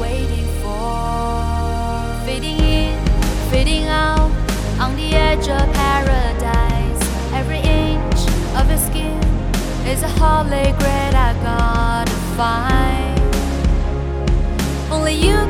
waiting for? Fading in, fading out, on the edge of paradise. Every inch of your skin is a holy grail I gotta find. Only you